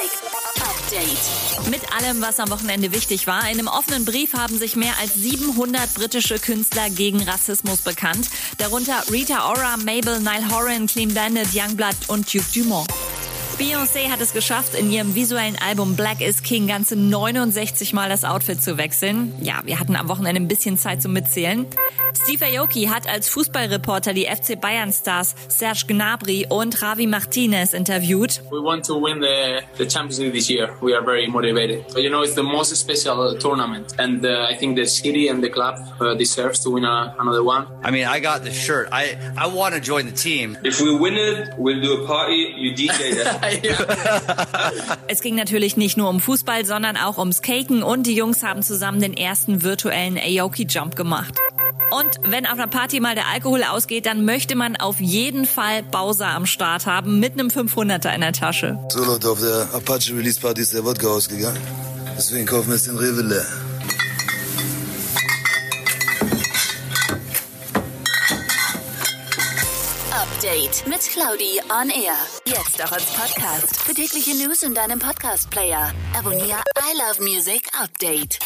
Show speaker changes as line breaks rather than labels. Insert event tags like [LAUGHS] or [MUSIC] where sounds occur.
Update.
Mit allem, was am Wochenende wichtig war. In einem offenen Brief haben sich mehr als 700 britische Künstler gegen Rassismus bekannt. Darunter Rita Ora, Mabel, Nile Horan, Clean Bandit, Youngblood und Duke Dumont. Beyoncé hat es geschafft, in ihrem visuellen Album Black is King ganze 69 Mal das Outfit zu wechseln. Ja, wir hatten am Wochenende ein bisschen Zeit zum Mitzählen. Steve Aoki hat als Fußballreporter die FC Bayern Stars Serge Gnabry und Javi Martinez interviewt.
We want to win the, the Champions League this year. We are very motivated. You know, it's the most special tournament, and uh, I think the city and the club uh, deserves to win a, another one.
I mean, I got the shirt. I I want to join the team.
If we win it, we'll do a party. You DJ that. [LAUGHS] [LAUGHS]
Es ging natürlich nicht nur um Fußball, sondern auch ums Caken und die Jungs haben zusammen den ersten virtuellen Aoki Jump gemacht. Und wenn auf einer Party mal der Alkohol ausgeht, dann möchte man auf jeden Fall Bowser am Start haben mit einem 500er in der Tasche.
So Leute, auf der Apache Release Party ist der Wodka ausgegangen. Deswegen kaufen wir jetzt den Rewe leer.
Update mit Claudi on Air. Jetzt auch als Podcast. Für tägliche News in deinem Podcast-Player. Abonniere I Love Music Update.